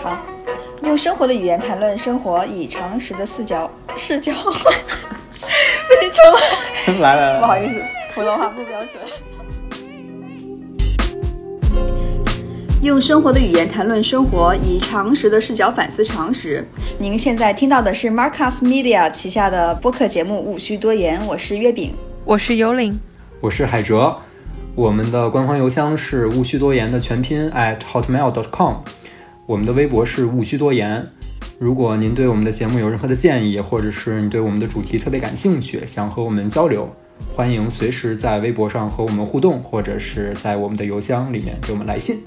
好，用生活的语言谈论生活，以常识的视角视角。不行，重来。来来来，不好意思，普通话不标准。用生活的语言谈论生活，以常识的视角反思常识。您现在听到的是 Marcus Media 旗下的播客节目《无需多言》，我是月饼，我是幽灵，我是海哲。我们的官方邮箱是无需多言的全拼 at hotmail.com，我们的微博是勿需多言。如果您对我们的节目有任何的建议，或者是你对我们的主题特别感兴趣，想和我们交流，欢迎随时在微博上和我们互动，或者是在我们的邮箱里面给我们来信。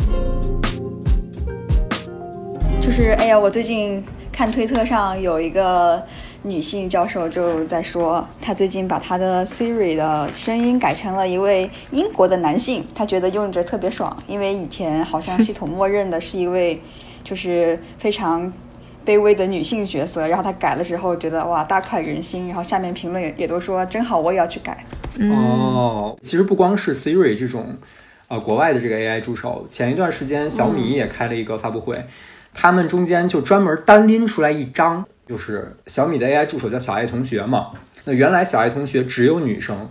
就是哎呀，我最近看推特上有一个女性教授就在说，她最近把她的 Siri 的声音改成了一位英国的男性，她觉得用着特别爽，因为以前好像系统默认的是一位就是非常。卑微的女性角色，然后他改了之后，觉得哇大快人心，然后下面评论也也都说真好，我也要去改。哦，其实不光是 Siri 这种，呃，国外的这个 AI 助手，前一段时间小米也开了一个发布会，他们中间就专门单拎出来一张，就是小米的 AI 助手叫小爱同学嘛。那原来小爱同学只有女生，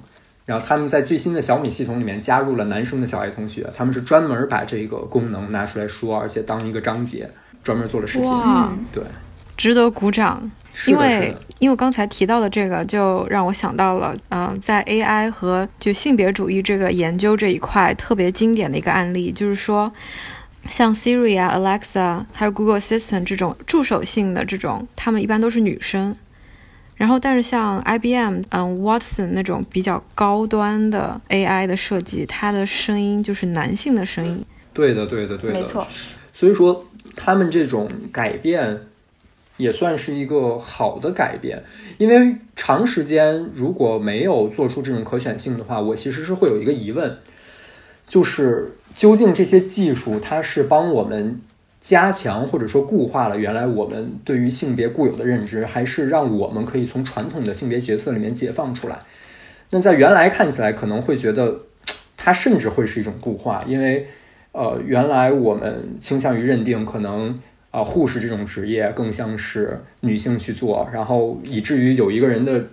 然后他们在最新的小米系统里面加入了男生的小爱同学，他们是专门把这个功能拿出来说，而且当一个章节。专门做了视频，对，值得鼓掌。因为因为我刚才提到的这个，就让我想到了，嗯，在 AI 和就性别主义这个研究这一块特别经典的一个案例，就是说，像 Siri 啊、Alexa 还有 Google Assistant 这种助手性的这种，他们一般都是女生。然后，但是像 IBM、嗯 Watson 那种比较高端的 AI 的设计，它的声音就是男性的声音。对的，对的，对的，没错。所以说。他们这种改变也算是一个好的改变，因为长时间如果没有做出这种可选性的话，我其实是会有一个疑问，就是究竟这些技术它是帮我们加强或者说固化了原来我们对于性别固有的认知，还是让我们可以从传统的性别角色里面解放出来？那在原来看起来可能会觉得它甚至会是一种固化，因为。呃，原来我们倾向于认定，可能啊，护士这种职业更像是女性去做，然后以至于有一个人的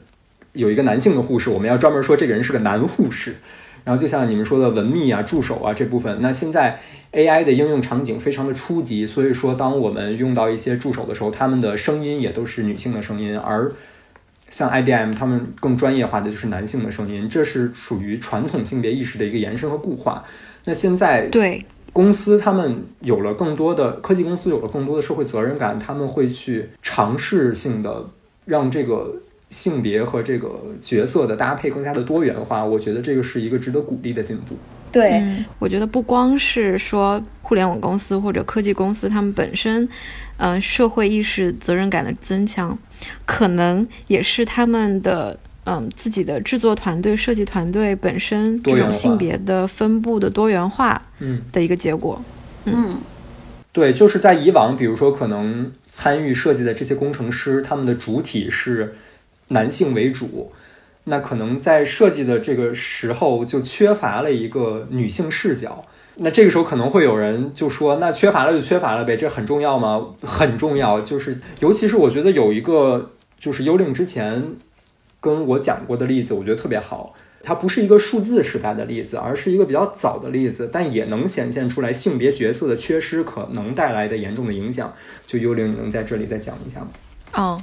有一个男性的护士，我们要专门说这个人是个男护士。然后就像你们说的文秘啊、助手啊这部分，那现在 AI 的应用场景非常的初级，所以说当我们用到一些助手的时候，他们的声音也都是女性的声音，而像 IBM 他们更专业化的就是男性的声音，这是属于传统性别意识的一个延伸和固化。那现在对公司，他们有了更多的科技公司有了更多的社会责任感，他们会去尝试性的让这个性别和这个角色的搭配更加的多元化。我觉得这个是一个值得鼓励的进步。对，我觉得不光是说互联网公司或者科技公司，他们本身，嗯，社会意识责任感的增强，可能也是他们的。嗯，自己的制作团队、设计团队本身这种性别的分布的多元化，嗯，的一个结果。嗯，对，就是在以往，比如说可能参与设计的这些工程师，他们的主体是男性为主，那可能在设计的这个时候就缺乏了一个女性视角。那这个时候可能会有人就说，那缺乏了就缺乏了呗，这很重要吗？很重要，就是尤其是我觉得有一个就是幽灵之前。跟我讲过的例子，我觉得特别好。它不是一个数字时代的例子，而是一个比较早的例子，但也能显现出来性别角色的缺失可能带来的严重的影响。就幽灵，你能在这里再讲一下吗？哦，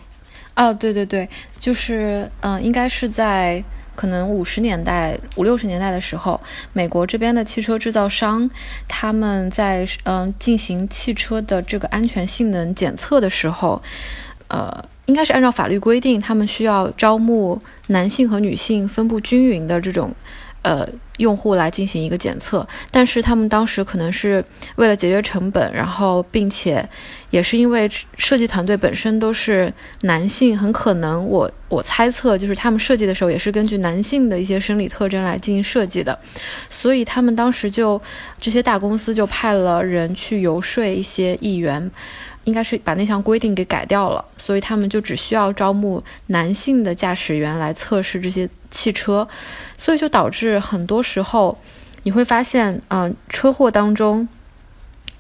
哦，对对对，就是嗯，应该是在可能五十年代、五六十年代的时候，美国这边的汽车制造商他们在嗯进行汽车的这个安全性能检测的时候，呃。应该是按照法律规定，他们需要招募男性和女性分布均匀的这种，呃，用户来进行一个检测。但是他们当时可能是为了节约成本，然后并且也是因为设计团队本身都是男性，很可能我我猜测就是他们设计的时候也是根据男性的一些生理特征来进行设计的，所以他们当时就这些大公司就派了人去游说一些议员。应该是把那项规定给改掉了，所以他们就只需要招募男性的驾驶员来测试这些汽车，所以就导致很多时候你会发现，嗯，车祸当中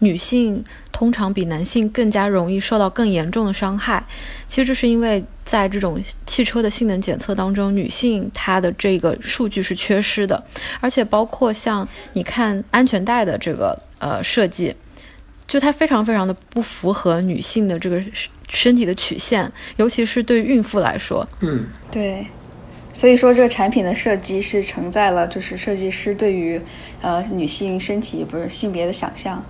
女性通。通常比男性更加容易受到更严重的伤害。其实这是因为在这种汽车的性能检测当中，女性她的这个数据是缺失的，而且包括像你看安全带的这个呃设计，就它非常非常的不符合女性的这个身体的曲线，尤其是对孕妇来说。嗯，对。所以说，这个产品的设计是承载了就是设计师对于呃女性身体不是性别的想象。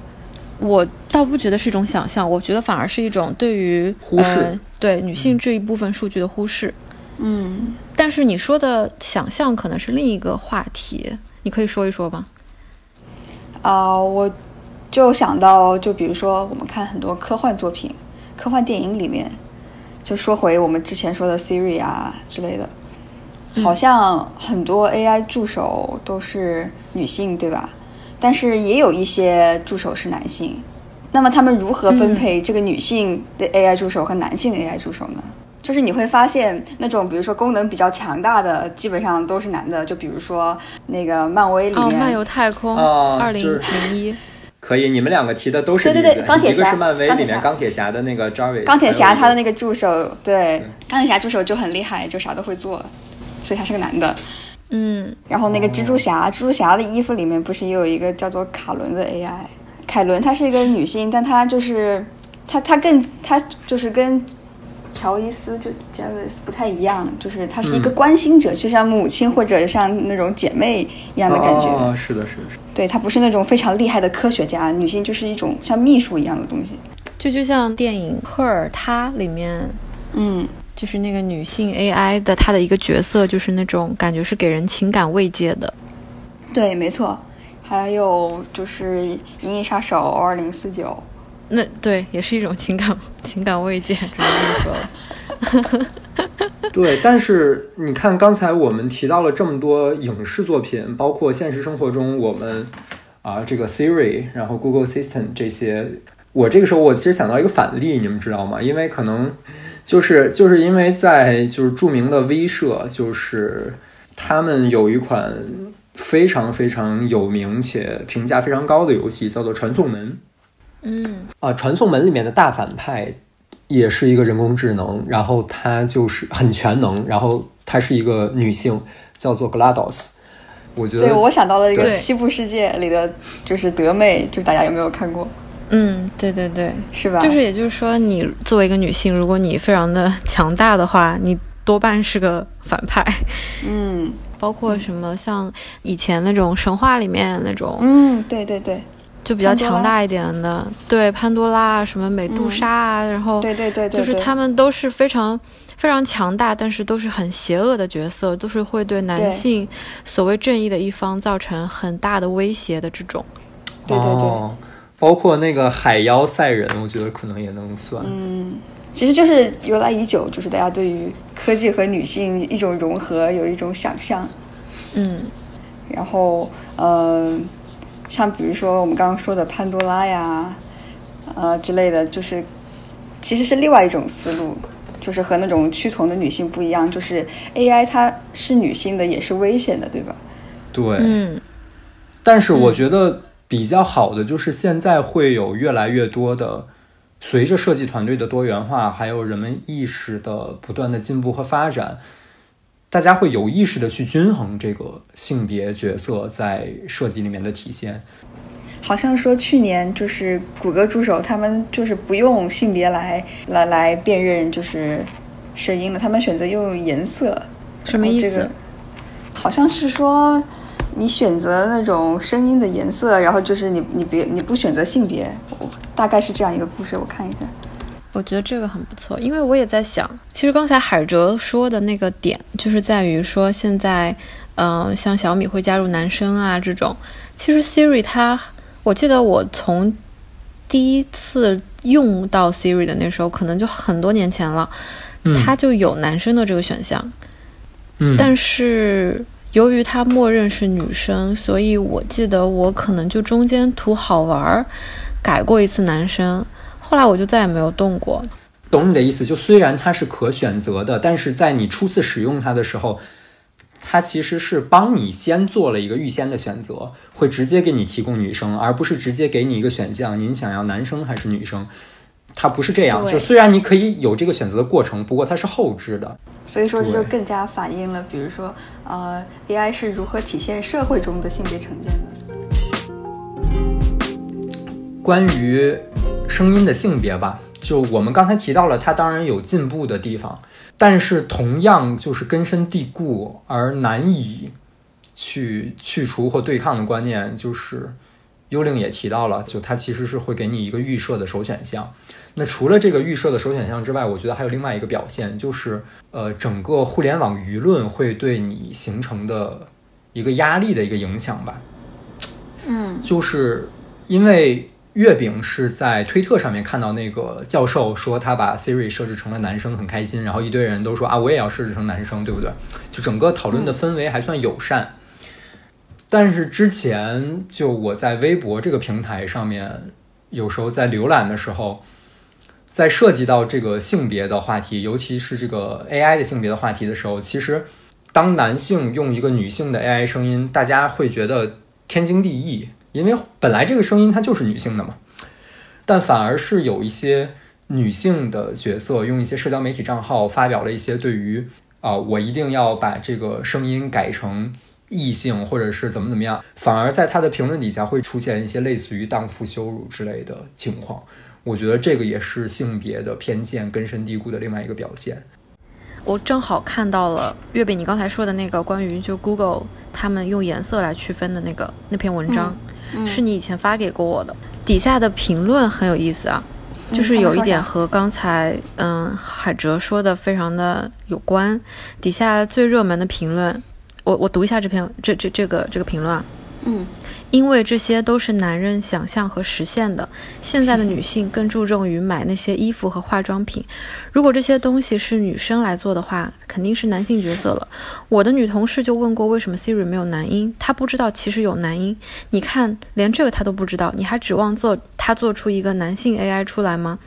我倒不觉得是一种想象，我觉得反而是一种对于忽视呃、对女性这一部分数据的忽视。嗯，但是你说的想象可能是另一个话题，你可以说一说吧？啊、我就想到，就比如说我们看很多科幻作品、科幻电影里面，就说回我们之前说的 Siri 啊之类的，好像很多 AI 助手都是女性，对吧？但是也有一些助手是男性。那么他们如何分配这个女性的 AI 助手和男性的 AI 助手呢？就是你会发现，那种比如说功能比较强大的，基本上都是男的。就比如说那个漫威里哦，面，漫游太空哦二零就是零一，可以，你们两个提的都是对对对钢铁侠一个是漫威里面钢铁侠的那个 Jarvis，钢铁侠他的那个个助手，对，钢铁侠助手就很厉害，就啥都会做，所以他是个男的。嗯，然后那个蜘蛛侠，蜘蛛侠的衣服里面不是也有一个叫做卡伦的 AI？凯伦她是一个女性，但她就是她她更她就是跟乔伊斯就 Jarvis 不太一样，就是她是一个嗯关心者，就像母亲或者像那种姐妹一样的感觉。哦，是的，是的，是的。对，她不是那种非常厉害的科学家，女性就是一种像秘书一样的东西。就就像电影《Her》她里面嗯，就是那个女性 AI 的她的一个角色，就是那种感觉是给人情感慰藉的。对，没错。还有就是《银翼杀手二零四九》，那对，也是一种情感 情感慰藉，只能这么说了。对，但是你看，刚才我们提到了这么多影视作品，包括现实生活中我们啊这个 Siri，然后 Google Assistant 这些，我这个时候我其实想到一个反例，你们知道吗？因为可能就是就是因为在就是著名的威社，就是他们有一款非常非常有名且评价非常高的游戏，叫做《传送门》。嗯啊，《传送门》里面的大反派也是一个人工智能，然后她就是很全能，然后她是一个女性，叫做 GLaDOS。我觉得对我想到了一个对《西部世界》里的，就是德妹，就是大家有没有看过？嗯，对对对，是吧？就是也就是说，你作为一个女性，如果你非常的 强大的话，你多半是个反派。嗯包括什么像以前那种神话里面那种，嗯，对对对就比较强大一点的，对潘多拉啊，什么美杜莎啊，然后对对对对，就是他们都是非常非常强大，但是都是很邪恶的角色，都是会对男性所谓正义的一方造成很大的威胁的这种。对对对哦，包括那个海妖赛人，我觉得可能也能算。嗯，其实就是由来已久，就是大家对于科技和女性一种融合有一种想象。嗯然后，呃，像比如说我们刚刚说的潘多拉呀，呃之类的，就是其实是另外一种思路，就是和那种屈从的女性不一样，就是 AI 它是女性的，也是危险的，对吧？对，嗯。但是我觉得比较好的就是现在会有越来越多的，随着设计团队的多元化，还有人们意识的不断的进步和发展，大家会有意识的去均衡这个性别角色在设计里面的体现。好像说去年就是谷歌助手他们就是不用性别来来来辨认就是声音了，他们选择用颜色。什么意思？这个好像是说你选择那种声音的颜色，然后就是你你别你不选择性别，大概是这样一个故事，我看一下。我觉得这个很不错，因为我也在想，其实刚才海哲说的那个点，就是在于说现在，嗯、像小米会加入男生啊这种，其实 Siri 它，我记得我从第一次用到 Siri 的那时候，可能就很多年前了，嗯它就有男生的这个选项，嗯，但是由于它默认是女生，所以我记得我可能就中间图好玩儿改过一次男生，后来我就再也没有动过。懂你的意思，就虽然它是可选择的，但是在你初次使用它的时候，它其实是帮你先做了一个预先的选择，会直接给你提供女生，而不是直接给你一个选项，您想要男生还是女生？它不是这样，就虽然你可以有这个选择的过程，不过它是后置的。所以说这就更加反映了，比如说，呃，AI 是如何体现社会中的性别成见的。关于声音的性别吧，就我们刚才提到了，它当然有进步的地方，但是同样就是根深蒂固而难以去去除或对抗的观念，就是幽灵也提到了，就它其实是会给你一个预设的首选项。那除了这个预设的首选项之外，我觉得还有另外一个表现，就是呃，整个互联网舆论会对你形成的一个压力的一个影响吧。嗯，就是因为月饼是在推特上面看到那个教授说他把 Siri 设置成了男生，很开心，然后一堆人都说啊，我也要设置成男生，对不对？就整个讨论的氛围还算友善。但是之前就我在微博这个平台上面，有时候在浏览的时候，在涉及到这个性别的话题，尤其是这个 AI 的性别的话题的时候，其实当男性用一个女性的 AI 声音，大家会觉得天经地义，因为本来这个声音它就是女性的嘛。但反而是有一些女性的角色用一些社交媒体账号发表了一些对于啊、我一定要把这个声音改成异性，或者是怎么怎么样，反而在她的评论底下会出现一些类似于荡妇羞辱之类的情况。我觉得这个也是性别的偏见根深蒂固的另外一个表现。我正好看到了月饼你刚才说的那个关于就 Google 他们用颜色来区分的那个那篇文章，嗯是你以前发给过我的。底下的评论很有意思啊，嗯就是有一点和刚才嗯海哲说的非常的有关。底下最热门的评论，我我读一下这篇这这这个这个评论啊。嗯，因为这些都是男人想象和实现的。现在的女性更注重于买那些衣服和化妆品。如果这些东西是女生来做的话，肯定是男性角色了。我的女同事就问过，为什么 Siri 没有男音？她不知道其实有男音。你看，连这个她都不知道，你还指望做她做出一个男性 AI 出来吗？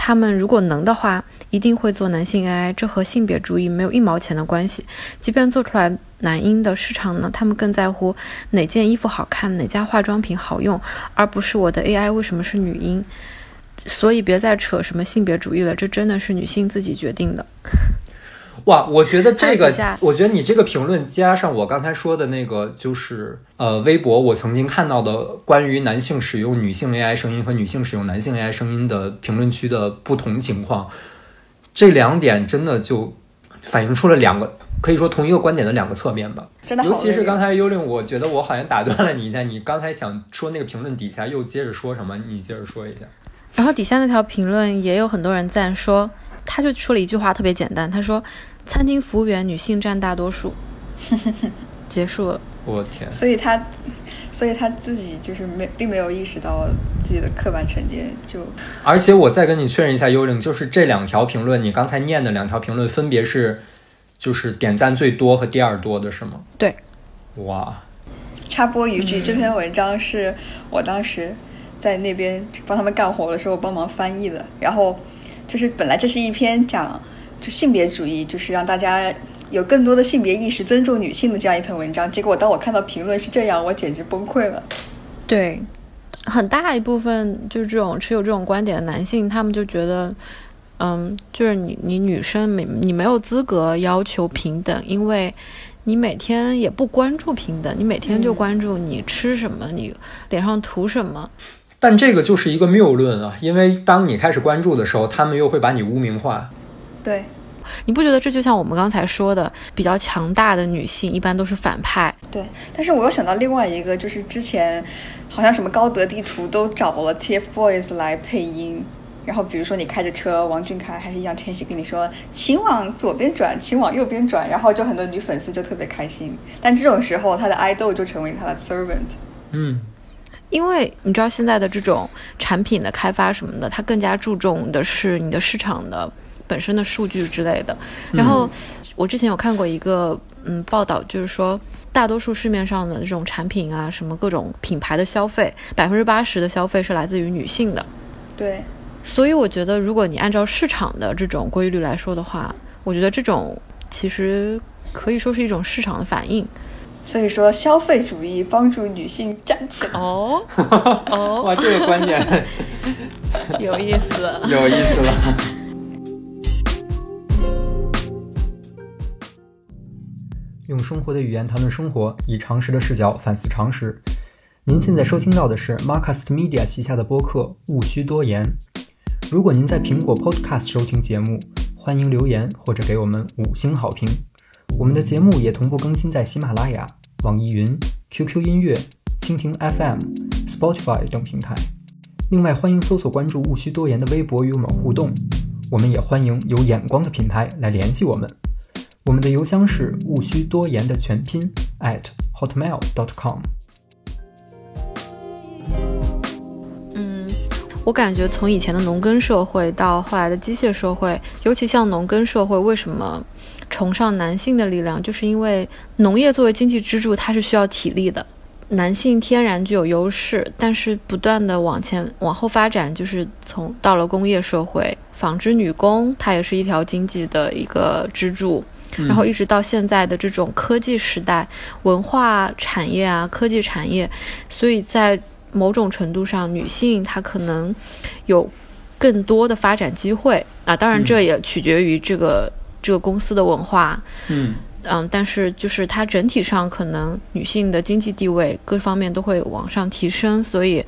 他们如果能的话，一定会做男性 AI，这和性别主义没有一毛钱的关系。即便做出来男婴的市场呢，他们更在乎哪件衣服好看，哪家化妆品好用，而不是我的 AI 为什么是女音。所以别再扯什么性别主义了，这真的是女性自己决定的。哇，我觉得这个 我觉得你这个评论加上我刚才说的那个，就是呃，微博我曾经看到的关于男性使用女性 AI 声音和女性使用男性 AI 声音的评论区的不同情况，这两点真的就反映出了两个可以说同一个观点的两个侧面吧。真的尤其是刚才幽灵，我觉得我好像打断了你一下，你刚才想说那个评论底下又接着说什么？你接着说一下。然后底下那条评论也有很多人赞说，他就说了一句话特别简单，他说：“餐厅服务员女性占大多数。”结束了。我天，所以他，所以他自己就是没，并没有意识到自己的刻板成见，就而且我再跟你确认一下，幽灵，就是这两条评论，你刚才念的两条评论分别是，就是点赞最多和第二多的是吗？对，哇，插播一句，这篇文章是我当时在那边帮他们干活的时候帮忙翻译的。然后就是本来这是一篇讲就性别主义，就是让大家有更多的性别意识、尊重女性的这样一篇文章。结果当我看到评论是这样，我简直崩溃了。对，很大一部分就是这种持有这种观点的男性，他们就觉得，嗯，就是你你女生没你没有资格要求平等，因为你每天也不关注平等，你每天就嗯关注你吃什么，你脸上涂什么。但这个就是一个谬论啊，因为当你开始关注的时候，他们又会把你污名化。对，你不觉得这就像我们刚才说的，比较强大的女性一般都是反派？对，但是我又想到另外一个，就是之前好像什么高德地图都找了 TFBOYS 来配音，然后比如说你开着车，王俊凯还是易烊千玺跟你说，请往左边转，请往右边转，然后就很多女粉丝就特别开心。但这种时候，他的爱豆就成为他的 servant。嗯，因为你知道现在的这种产品的开发什么的，它更加注重的是你的市场的本身的数据之类的。然后我之前有看过一个嗯报道，就是说大多数市面上的这种产品啊，什么各种品牌的消费，百分之八十的消费是来自于女性的。对，所以我觉得，如果你按照市场的这种规律来说的话，我觉得这种其实可以说是一种市场的反应。所以说，消费主义帮助女性站起来。哦哦，哇，这个观点 有意思，有意思了。用生活的语言谈论生活，以常识的视角反思常识。您现在收听到的是 Marcast Media 旗下的播客《勿需多言》。如果您在苹果 Podcast 收听节目，欢迎留言或者给我们五星好评。我们的节目也同步更新在喜马拉雅、网易云、QQ 音乐、蜻蜓 FM、Spotify 等平台。另外，欢迎搜索关注“勿需多言”的微博与我们互动。我们也欢迎有眼光的品牌来联系我们。我们的邮箱是“勿需多言”的全拼 at hotmail.com。我感觉从以前的农耕社会到后来的机械社会，尤其像农耕社会，为什么崇尚男性的力量？就是因为农业作为经济支柱，它是需要体力的，男性天然具有优势。但是不断的往前往后发展，就是从到了工业社会，纺织女工它也是一条经济的一个支柱，然后一直到现在的这种科技时代，文化产业啊，科技产业，所以在。某种程度上，女性她可能有更多的发展机会啊。当然，这也取决于这个这个公司的文化。嗯嗯，但是就是它整体上可能女性的经济地位各方面都会往上提升，所以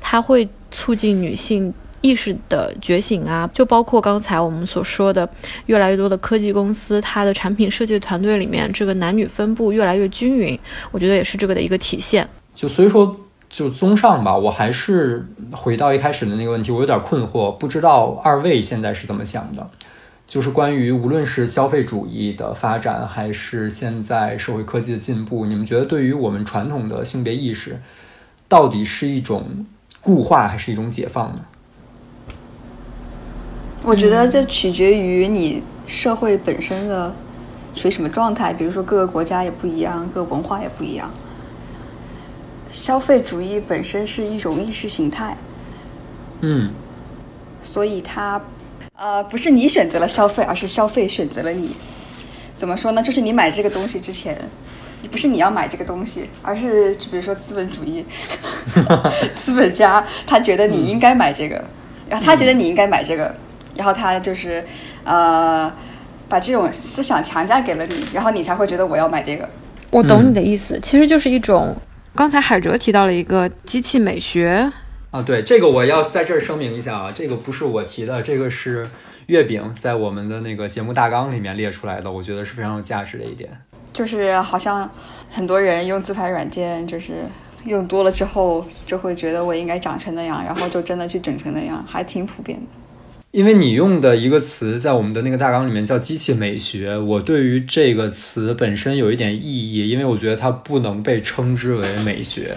它会促进女性意识的觉醒啊。就包括刚才我们所说的，越来越多的科技公司，它的产品设计团队里面这个男女分布越来越均匀，我觉得也是这个的一个体现。就所以说。就综上吧，我还是回到一开始的那个问题，我有点困惑，不知道二位现在是怎么想的？就是关于无论是消费主义的发展，还是现在社会科技的进步，你们觉得对于我们传统的性别意识，到底是一种固化，还是一种解放呢？我觉得这取决于你社会本身的属于什么状态，比如说各个国家也不一样，各个文化也不一样。消费主义本身是一种意识形态，嗯，所以它，呃，不是你选择了消费，而是消费选择了你。怎么说呢？就是你买这个东西之前，你不是你要买这个东西，而是就比如说资本主义，资本家他觉得你应该买这个，然后他觉得你应该买这个，然后他就是呃，把这种思想强加给了你，然后你才会觉得我要买这个。我懂你的意思，其实就是一种。刚才海哲提到了一个机器美学啊，对这个我要在这儿声明一下啊，这个不是我提的，这个是月饼在我们的那个节目大纲里面列出来的，我觉得是非常有价值的一点。就是好像很多人用自拍软件，就是用多了之后就会觉得我应该长成那样，然后就真的去整成那样，还挺普遍的。因为你用的一个词在我们的那个大纲里面叫机器美学，我对于这个词本身有一点异议，因为我觉得它不能被称之为美学，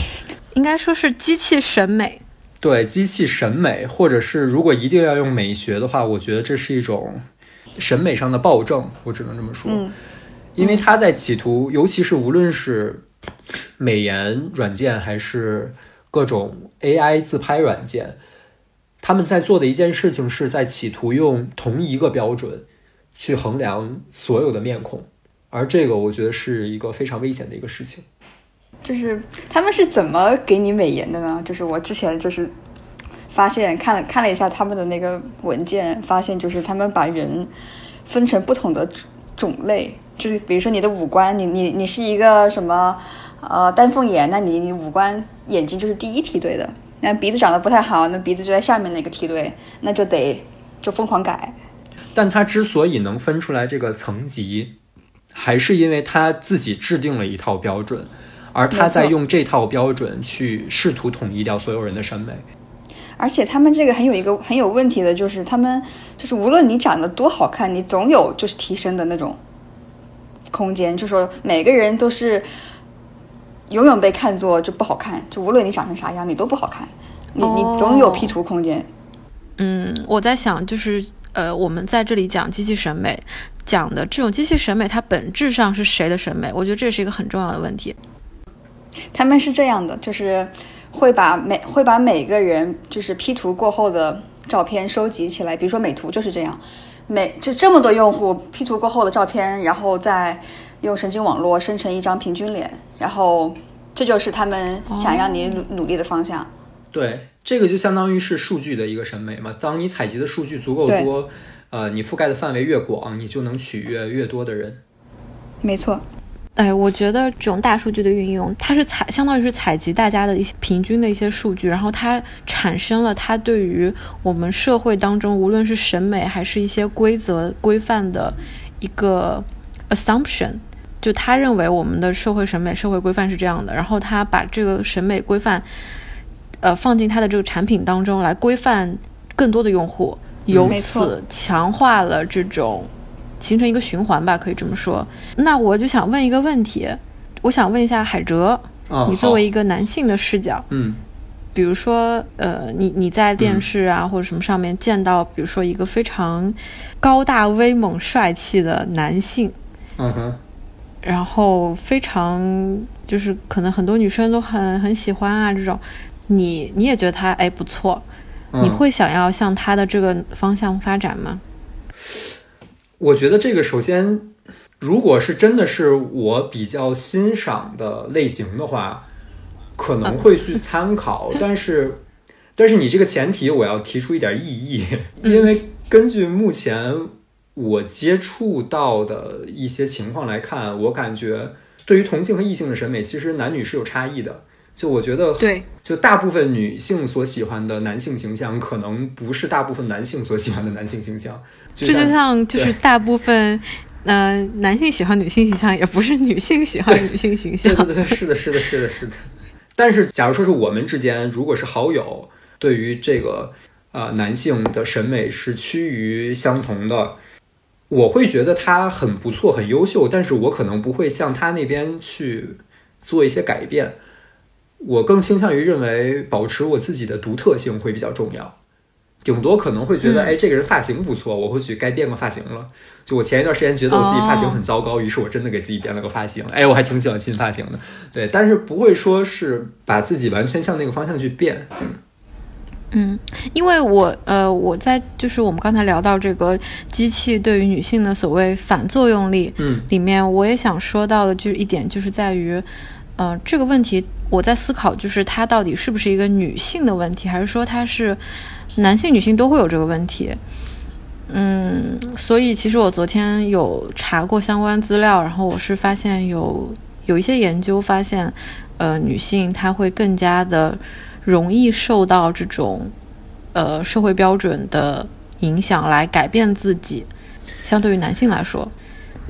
应该说是机器审美。对，机器审美，或者是如果一定要用美学的话，我觉得这是一种审美上的暴政，我只能这么说。嗯，因为他在企图，尤其是无论是美颜软件还是各种 AI 自拍软件。他们在做的一件事情，是在企图用同一个标准去衡量所有的面孔，而这个我觉得是一个非常危险的一个事情。就是他们是怎么给你美颜的呢？就是我之前就是发现看了看了一下他们的那个文件，发现就是他们把人分成不同的种类，就是比如说你的五官，你你你是一个什么呃丹凤眼，那你你五官眼睛就是第一梯队的。那鼻子长得不太好，那鼻子就在下面那个梯队，那就得就疯狂改。但他之所以能分出来这个层级，还是因为他自己制定了一套标准，而他在用这套标准去试图统一掉所有人的审美。而且他们这个很有一个很有问题的，就是他们就是无论你长得多好看，你总有就是提升的那种空间，就说每个人都是。永远被看作就不好看，就无论你长成啥样，你都不好看。你你总有 P 图空间。嗯，我在想，就是呃，我们在这里讲机器审美，讲的这种机器审美，它本质上是谁的审美？我觉得这是一个很重要的问题。他们是这样的，就是会把每会把每个人就是 P 图过后的照片收集起来，比如说美图就是这样，每就这么多用户 P 图过后的照片，然后再用神经网络生成一张平均脸，然后这就是他们想让你努努力的方向。对，这个就相当于是数据的一个审美嘛。当你采集的数据足够多，呃，你覆盖的范围越广，你就能取悦越多的人。没错。哎，我觉得这种大数据的运用，它是采，相当于是采集大家的一些平均的一些数据，然后它产生了它对于我们社会当中，无论是审美还是一些规则规范的一个 assumption，就他认为我们的社会审美、社会规范是这样的，然后他把这个审美规范，呃，放进他的这个产品当中来规范更多的用户，由此强化了这种。形成一个循环吧，可以这么说。那我就想问一个问题，我想问一下海哲，你作为一个男性的视角，嗯，比如说，呃，你你在电视啊或者什么上面见到，比如说一个非常高大威猛、帅气的男性，嗯哼，然后非常就是可能很多女生都很很喜欢啊这种，你你也觉得他哎不错，你会想要向他的这个方向发展吗？我觉得这个首先，如果是真的是我比较欣赏的类型的话，可能会去参考。但是，但是你这个前提我要提出一点异议，因为根据目前我接触到的一些情况来看，我感觉对于同性和异性的审美，其实男女是有差异的。就我觉得，对，就大部分女性所喜欢的男性形象，可能不是大部分男性所喜欢的男性形象。这就像，就是大部分，呃，男性喜欢女性形象，也不是女性喜欢女性形 象。对对对，是的，是的，是的，是的。但是，假如说是我们之间，如果是好友，对于这个呃男性的审美是趋于相同的，我会觉得他很不错，很优秀。但是我可能不会向他那边去做一些改变。我更倾向于认为保持我自己的独特性会比较重要，顶多可能会觉得，哎，这个人发型不错，我或许该变个发型了。就我前一段时间觉得我自己发型很糟糕，于是我真的给自己变了个发型。哎，我还挺喜欢新发型的，对，但是不会说是把自己完全向那个方向去变。嗯，因为我呃，我在就是我们刚才聊到这个机器对于女性的所谓反作用力，嗯，里面我也想说到的就是一点，就是在于，呃，这个问题。我在思考，就是它到底是不是一个女性的问题，还是说它是男性、女性都会有这个问题？嗯，所以其实我昨天有查过相关资料，然后我是发现有有一些研究发现，呃，女性她会更加的容易受到这种呃社会标准的影响来改变自己，相对于男性来说，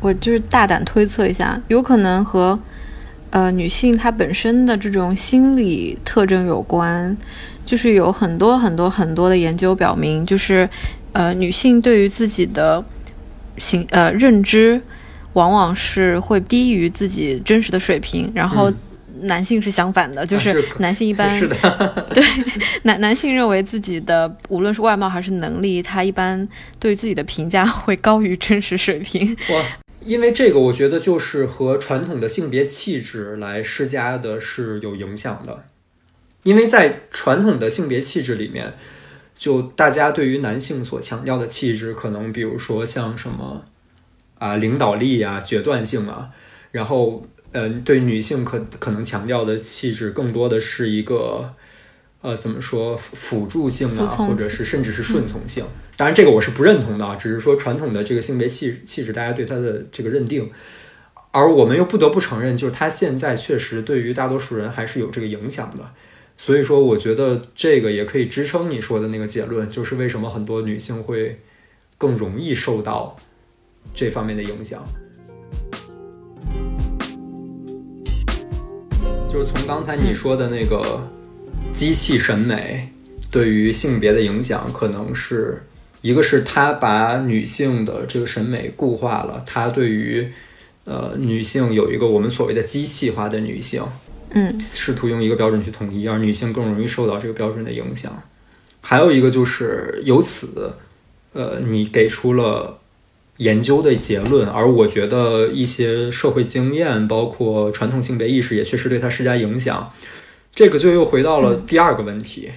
我就是大胆推测一下，有可能和。呃，女性她本身的这种心理特征有关，就是有很多很多很多的研究表明，就是呃，女性对于自己的形呃认知，往往是会低于自己真实的水平，然后男性是相反的，就是男性一般是的，对男男性认为自己的无论是外貌还是能力，他一般对自己的评价会高于真实水平。哇。因为这个，我觉得就是和传统的性别气质来施加的是有影响的。因为在传统的性别气质里面，就大家对于男性所强调的气质，可能比如说像什么啊领导力啊、决断性啊，然后嗯，对女性可可能强调的气质更多的是一个。呃，怎么说辅助性啊，或者是甚至是顺从性？当然，这个我是不认同的啊，只是说传统的这个性别气气质，大家对它的这个认定，而我们又不得不承认，就是它现在确实对于大多数人还是有这个影响的。所以说，我觉得这个也可以支撑你说的那个结论，就是为什么很多女性会更容易受到这方面的影响。就是从刚才你说的那个。机器审美对于性别的影响，可能是一个是它把女性的这个审美固化了，它对于呃女性有一个我们所谓的机器化的女性，嗯，试图用一个标准去统一，而女性更容易受到这个标准的影响。还有一个就是由此，呃，你给出了研究的结论，而我觉得一些社会经验，包括传统性别意识，也确实对它施加影响。这个就又回到了第二个问题，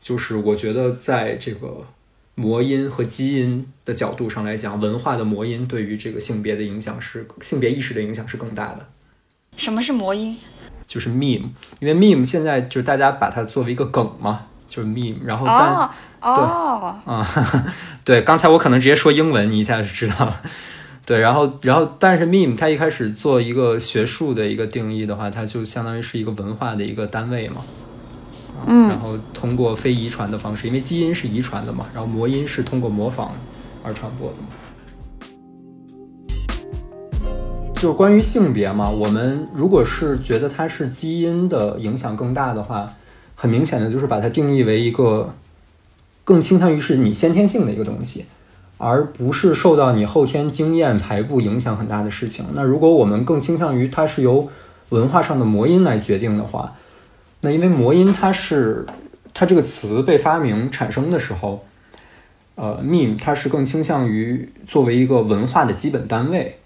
就是我觉得在这个魔音和基因的角度上来讲，文化的魔音对于这个性别的影响是性别意识的影响是更大的。什么是魔音？就是 meme，因为 meme 现在就是大家把它作为一个梗嘛，就是 meme。然后但哦哦，啊，对，刚才我可能直接说英文，你一下就知道了。对，然后然后但是 meme 它一开始做一个学术的一个定义的话，它就相当于是一个文化的一个单位嘛。啊嗯然后通过非遗传的方式，因为基因是遗传的嘛，然后魔音是通过模仿而传播的嘛。就关于性别嘛，我们如果是觉得它是基因的影响更大的话，很明显的就是把它定义为一个更倾向于是你先天性的一个东西，而不是受到你后天经验排布影响很大的事情。那如果我们更倾向于它是由文化上的魔音来决定的话，那因为魔音它是它这个词被发明产生的时候，呃，meme 它是更倾向于作为一个文化的基本单位，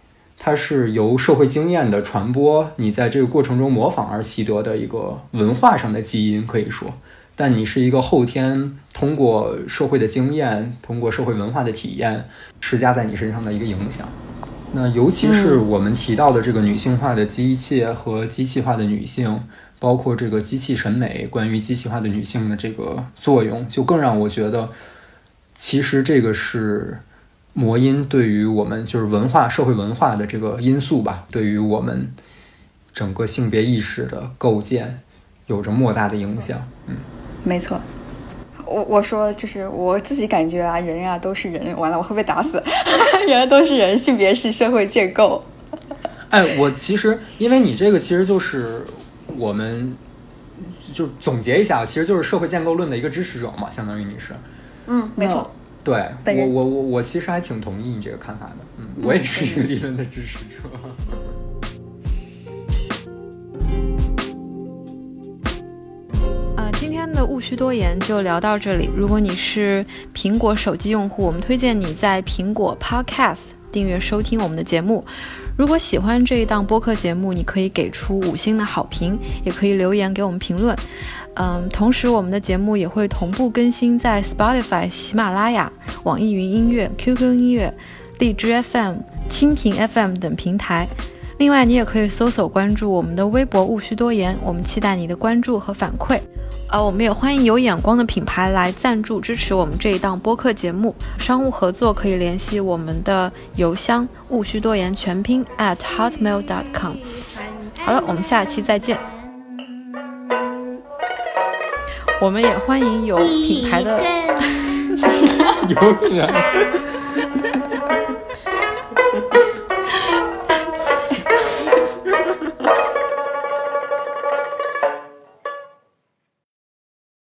它是由社会经验的传播，你在这个过程中模仿而习得的一个文化上的基因，可以说。但你是一个后天通过社会的经验、通过社会文化的体验施加在你身上的一个影响。那尤其是我们提到的这个女性化的机械和机器化的女性，包括这个机器审美关于机器化的女性的这个作用，就更让我觉得，其实这个是魔音对于我们就是文化、社会文化的这个因素吧，对于我们整个性别意识的构建有着莫大的影响。嗯，没错。我我说就是我自己感觉啊，人啊都是人，完了我会被打死。人都是人，性别是社会建构。哎，我其实因为你这个其实就是我们就总结一下，其实就是社会建构论的一个支持者嘛，相当于你是。嗯，没错。对我我我我其实还挺同意你这个看法的，嗯，我也是这个理论的支持者。呃，今天的务虚多言就聊到这里。如果你是苹果手机用户，我们推荐你在苹果 Podcast 订阅收听我们的节目。如果喜欢这一档播客节目，你可以给出五星的好评，也可以留言给我们评论。嗯，同时我们的节目也会同步更新在 Spotify、喜马拉雅、网易云音乐、QQ 音乐、荔枝 FM、蜻蜓 FM 等平台。另外，你也可以搜索关注我们的微博“务虚多言”，我们期待你的关注和反馈。呃，我们也欢迎有眼光的品牌来赞助支持我们这一档播客节目。商务合作可以联系我们的邮箱“务需多言全拼 at hotmail.com”。好了，我们下期再见。我们也欢迎有品牌的。有点。